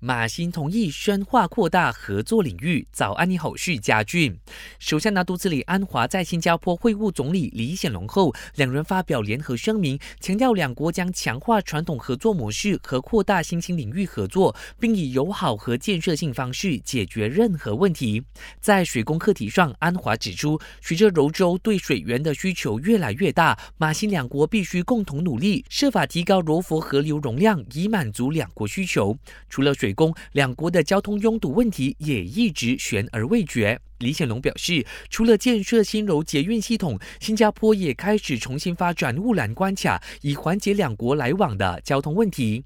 马新同意深化扩大合作领域。早安，你好，是家俊。首相拿督斯里安华在新加坡会晤总理李显龙后，两人发表联合声明，强调两国将强化传统合作模式和扩大新兴领域合作，并以友好和建设性方式解决任何问题。在水工课题上，安华指出，随着柔州对水源的需求越来越大，马新两国必须共同努力，设法提高柔佛河流容量，以满足两国需求。除了水。水工两国的交通拥堵问题也一直悬而未决。李显龙表示，除了建设新柔捷运系统，新加坡也开始重新发展乌兰关卡，以缓解两国来往的交通问题。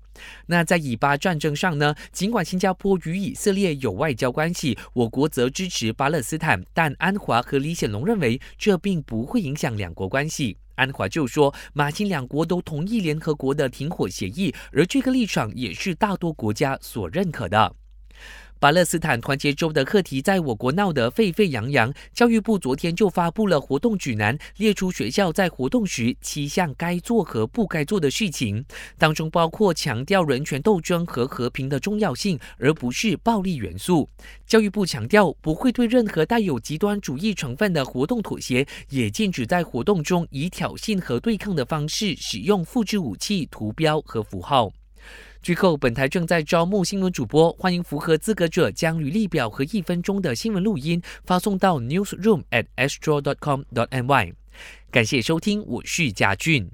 那在以巴战争上呢？尽管新加坡与以色列有外交关系，我国则支持巴勒斯坦，但安华和李显龙认为这并不会影响两国关系。安华就说，马新两国都同意联合国的停火协议，而这个立场也是大多国家所认可的。巴勒斯坦团结州的课题在我国闹得沸沸扬扬，教育部昨天就发布了活动指南，列出学校在活动时七项该做和不该做的事情，当中包括强调人权斗争和和平的重要性，而不是暴力元素。教育部强调不会对任何带有极端主义成分的活动妥协，也禁止在活动中以挑衅和对抗的方式使用复制武器、图标和符号。最后，本台正在招募新闻主播，欢迎符合资格者将履历表和一分钟的新闻录音发送到 newsroom at astro.com.ny。感谢收听，我是贾俊。